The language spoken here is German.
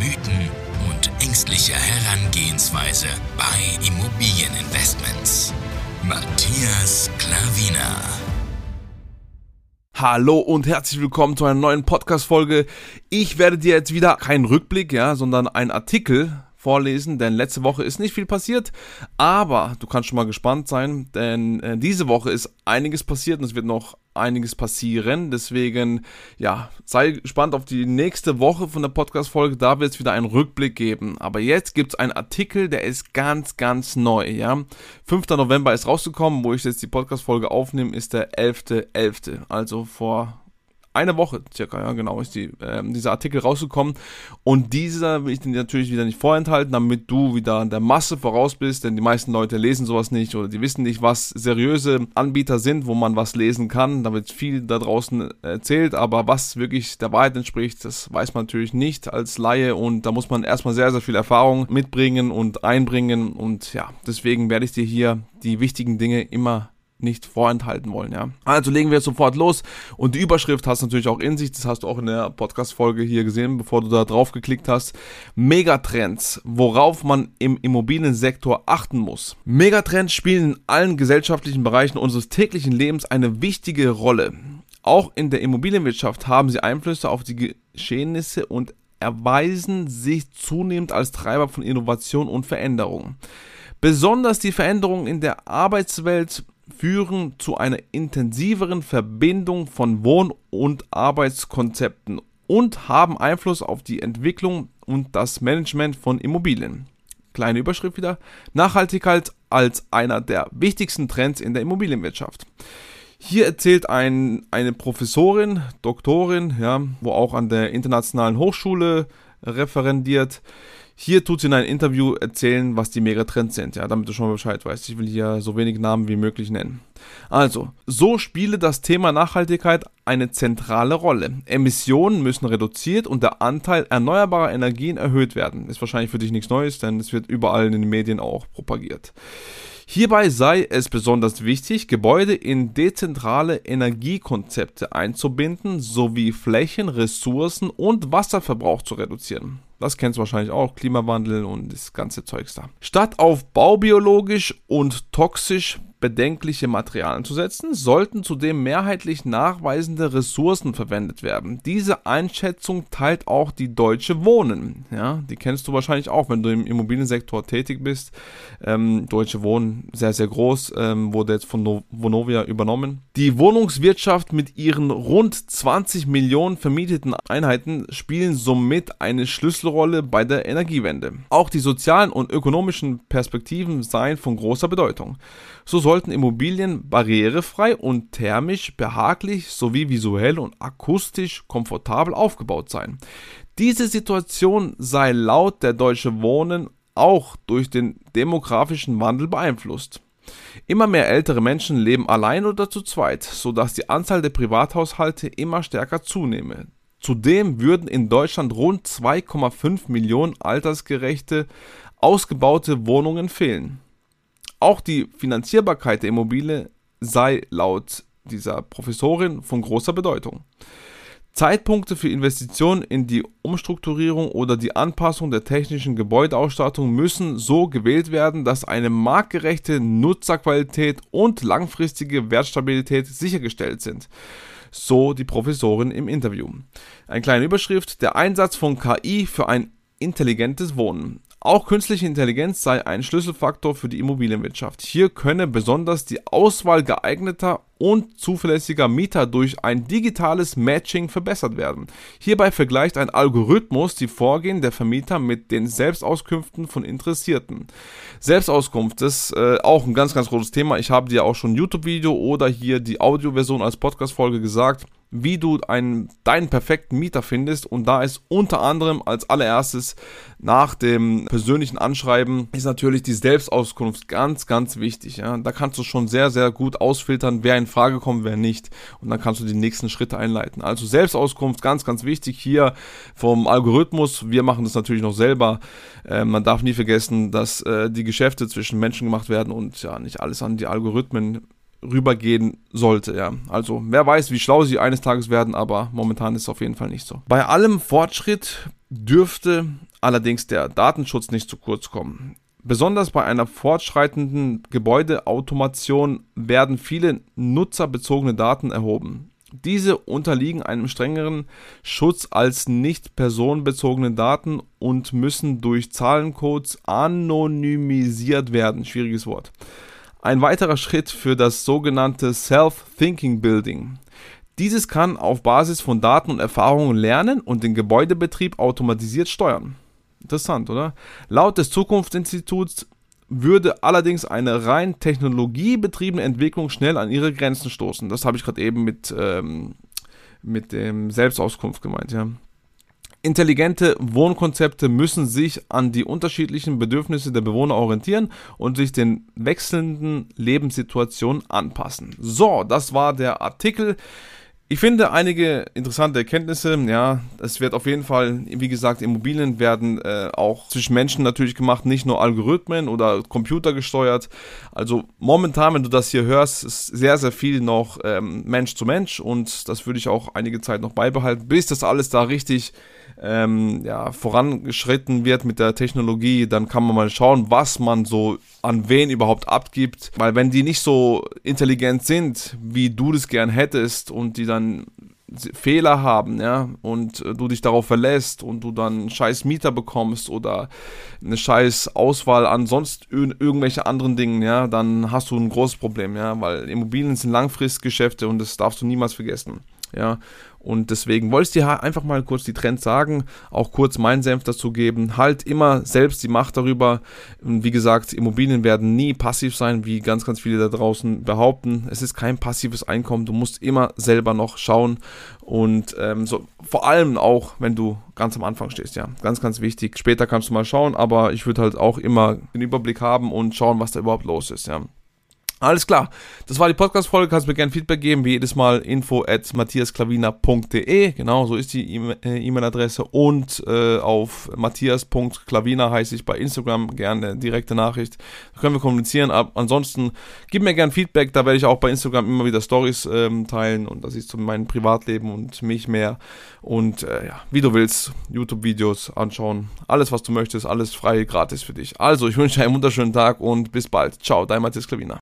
Mythen und ängstliche Herangehensweise bei Immobilieninvestments. Matthias Klavina. Hallo und herzlich willkommen zu einer neuen Podcast-Folge. Ich werde dir jetzt wieder keinen Rückblick, ja, sondern einen Artikel vorlesen, denn letzte Woche ist nicht viel passiert, aber du kannst schon mal gespannt sein, denn äh, diese Woche ist einiges passiert und es wird noch einiges passieren. Deswegen, ja, sei gespannt auf die nächste Woche von der Podcast-Folge. Da wird es wieder einen Rückblick geben. Aber jetzt gibt es einen Artikel, der ist ganz, ganz neu, ja. 5. November ist rausgekommen, wo ich jetzt die Podcast-Folge aufnehme, ist der 11.11. .11., also vor eine Woche circa, ja genau, ist die, äh, dieser Artikel rausgekommen. Und dieser will ich dir natürlich wieder nicht vorenthalten, damit du wieder der Masse voraus bist, denn die meisten Leute lesen sowas nicht oder die wissen nicht, was seriöse Anbieter sind, wo man was lesen kann. Da wird viel da draußen erzählt, aber was wirklich der Wahrheit entspricht, das weiß man natürlich nicht als Laie und da muss man erstmal sehr, sehr viel Erfahrung mitbringen und einbringen und ja, deswegen werde ich dir hier die wichtigen Dinge immer nicht vorenthalten wollen, ja. Also legen wir sofort los und die Überschrift hast du natürlich auch in sich, das hast du auch in der Podcast-Folge hier gesehen, bevor du da drauf geklickt hast. Megatrends, worauf man im Immobiliensektor achten muss. Megatrends spielen in allen gesellschaftlichen Bereichen unseres täglichen Lebens eine wichtige Rolle. Auch in der Immobilienwirtschaft haben sie Einflüsse auf die Geschehnisse und erweisen sich zunehmend als Treiber von Innovation und Veränderung. Besonders die Veränderungen in der Arbeitswelt führen zu einer intensiveren Verbindung von Wohn- und Arbeitskonzepten und haben Einfluss auf die Entwicklung und das Management von Immobilien. Kleine Überschrift wieder. Nachhaltigkeit als einer der wichtigsten Trends in der Immobilienwirtschaft. Hier erzählt ein, eine Professorin, Doktorin, ja, wo auch an der Internationalen Hochschule referendiert, hier tut sie in einem Interview erzählen, was die Megatrends sind, ja, damit du schon mal Bescheid weißt. Ich will hier so wenig Namen wie möglich nennen. Also, so spiele das Thema Nachhaltigkeit eine zentrale Rolle. Emissionen müssen reduziert und der Anteil erneuerbarer Energien erhöht werden. Ist wahrscheinlich für dich nichts Neues, denn es wird überall in den Medien auch propagiert. Hierbei sei es besonders wichtig, Gebäude in dezentrale Energiekonzepte einzubinden sowie Flächen, Ressourcen und Wasserverbrauch zu reduzieren. Das kennst du wahrscheinlich auch, Klimawandel und das ganze Zeugs da. Statt auf baubiologisch und toxisch bedenkliche Materialien zu setzen, sollten zudem mehrheitlich nachweisende Ressourcen verwendet werden. Diese Einschätzung teilt auch die Deutsche Wohnen. Ja, die kennst du wahrscheinlich auch, wenn du im Immobiliensektor tätig bist. Ähm, Deutsche Wohnen, sehr, sehr groß, ähm, wurde jetzt von no Vonovia übernommen. Die Wohnungswirtschaft mit ihren rund 20 Millionen vermieteten Einheiten spielen somit eine Schlüsselrolle bei der Energiewende. Auch die sozialen und ökonomischen Perspektiven seien von großer Bedeutung. So sollten Immobilien barrierefrei und thermisch behaglich sowie visuell und akustisch komfortabel aufgebaut sein. Diese Situation sei laut der Deutsche Wohnen auch durch den demografischen Wandel beeinflusst. Immer mehr ältere Menschen leben allein oder zu zweit, sodass die Anzahl der Privathaushalte immer stärker zunehme. Zudem würden in Deutschland rund 2,5 Millionen altersgerechte, ausgebaute Wohnungen fehlen. Auch die Finanzierbarkeit der Immobilie sei laut dieser Professorin von großer Bedeutung. Zeitpunkte für Investitionen in die Umstrukturierung oder die Anpassung der technischen Gebäudeausstattung müssen so gewählt werden, dass eine marktgerechte Nutzerqualität und langfristige Wertstabilität sichergestellt sind. So die Professorin im Interview. Eine kleine Überschrift: Der Einsatz von KI für ein intelligentes Wohnen. Auch künstliche Intelligenz sei ein Schlüsselfaktor für die Immobilienwirtschaft. Hier könne besonders die Auswahl geeigneter und zuverlässiger Mieter durch ein digitales Matching verbessert werden. Hierbei vergleicht ein Algorithmus die Vorgehen der Vermieter mit den Selbstauskünften von Interessierten. Selbstauskunft ist äh, auch ein ganz, ganz großes Thema. Ich habe dir auch schon YouTube-Video oder hier die Audioversion als Podcast-Folge gesagt wie du einen, deinen perfekten Mieter findest. Und da ist unter anderem als allererstes nach dem persönlichen Anschreiben ist natürlich die Selbstauskunft ganz, ganz wichtig. Ja. Da kannst du schon sehr, sehr gut ausfiltern, wer in Frage kommt, wer nicht. Und dann kannst du die nächsten Schritte einleiten. Also Selbstauskunft, ganz, ganz wichtig hier vom Algorithmus. Wir machen das natürlich noch selber. Äh, man darf nie vergessen, dass äh, die Geschäfte zwischen Menschen gemacht werden und ja nicht alles an die Algorithmen rübergehen sollte, ja. Also, wer weiß, wie schlau sie eines Tages werden, aber momentan ist es auf jeden Fall nicht so. Bei allem Fortschritt dürfte allerdings der Datenschutz nicht zu kurz kommen. Besonders bei einer fortschreitenden Gebäudeautomation werden viele nutzerbezogene Daten erhoben. Diese unterliegen einem strengeren Schutz als nicht personenbezogene Daten und müssen durch Zahlencodes anonymisiert werden. Schwieriges Wort. Ein weiterer Schritt für das sogenannte Self-Thinking Building. Dieses kann auf Basis von Daten und Erfahrungen lernen und den Gebäudebetrieb automatisiert steuern. Interessant, oder? Laut des Zukunftsinstituts würde allerdings eine rein technologiebetriebene Entwicklung schnell an ihre Grenzen stoßen. Das habe ich gerade eben mit, ähm, mit dem Selbstauskunft gemeint, ja. Intelligente Wohnkonzepte müssen sich an die unterschiedlichen Bedürfnisse der Bewohner orientieren und sich den wechselnden Lebenssituationen anpassen. So, das war der Artikel. Ich finde einige interessante Erkenntnisse. Ja, es wird auf jeden Fall, wie gesagt, Immobilien werden äh, auch zwischen Menschen natürlich gemacht, nicht nur Algorithmen oder Computer gesteuert. Also momentan, wenn du das hier hörst, ist sehr, sehr viel noch ähm, Mensch zu Mensch und das würde ich auch einige Zeit noch beibehalten, bis das alles da richtig ähm, ja, vorangeschritten wird mit der Technologie, dann kann man mal schauen, was man so an wen überhaupt abgibt. Weil wenn die nicht so intelligent sind, wie du das gern hättest und die dann Fehler haben, ja, und äh, du dich darauf verlässt und du dann einen scheiß Mieter bekommst oder eine scheiß Auswahl an sonst irgendwelche anderen Dingen, ja, dann hast du ein großes Problem, ja, weil Immobilien sind Langfristgeschäfte und das darfst du niemals vergessen. Ja, und deswegen wollte ich dir einfach mal kurz die Trends sagen, auch kurz meinen Senf dazu geben. Halt immer selbst die Macht darüber. Wie gesagt, Immobilien werden nie passiv sein, wie ganz, ganz viele da draußen behaupten. Es ist kein passives Einkommen. Du musst immer selber noch schauen. Und ähm, so, vor allem auch, wenn du ganz am Anfang stehst, ja. Ganz, ganz wichtig. Später kannst du mal schauen, aber ich würde halt auch immer den Überblick haben und schauen, was da überhaupt los ist, ja. Alles klar. Das war die Podcast-Folge. Kannst mir gerne Feedback geben, wie jedes Mal info at matthiasklavina.de. Genau, so ist die äh, E-Mail-Adresse. Und äh, auf matthias.klavina heiße ich bei Instagram. Gerne direkte Nachricht. Da können wir kommunizieren. Aber ansonsten gib mir gerne Feedback. Da werde ich auch bei Instagram immer wieder Stories ähm, teilen. Und das ist zu meinem Privatleben und mich mehr. Und äh, ja, wie du willst, YouTube-Videos anschauen. Alles, was du möchtest. Alles frei, gratis für dich. Also, ich wünsche dir einen wunderschönen Tag und bis bald. Ciao, dein Matthias Klavina.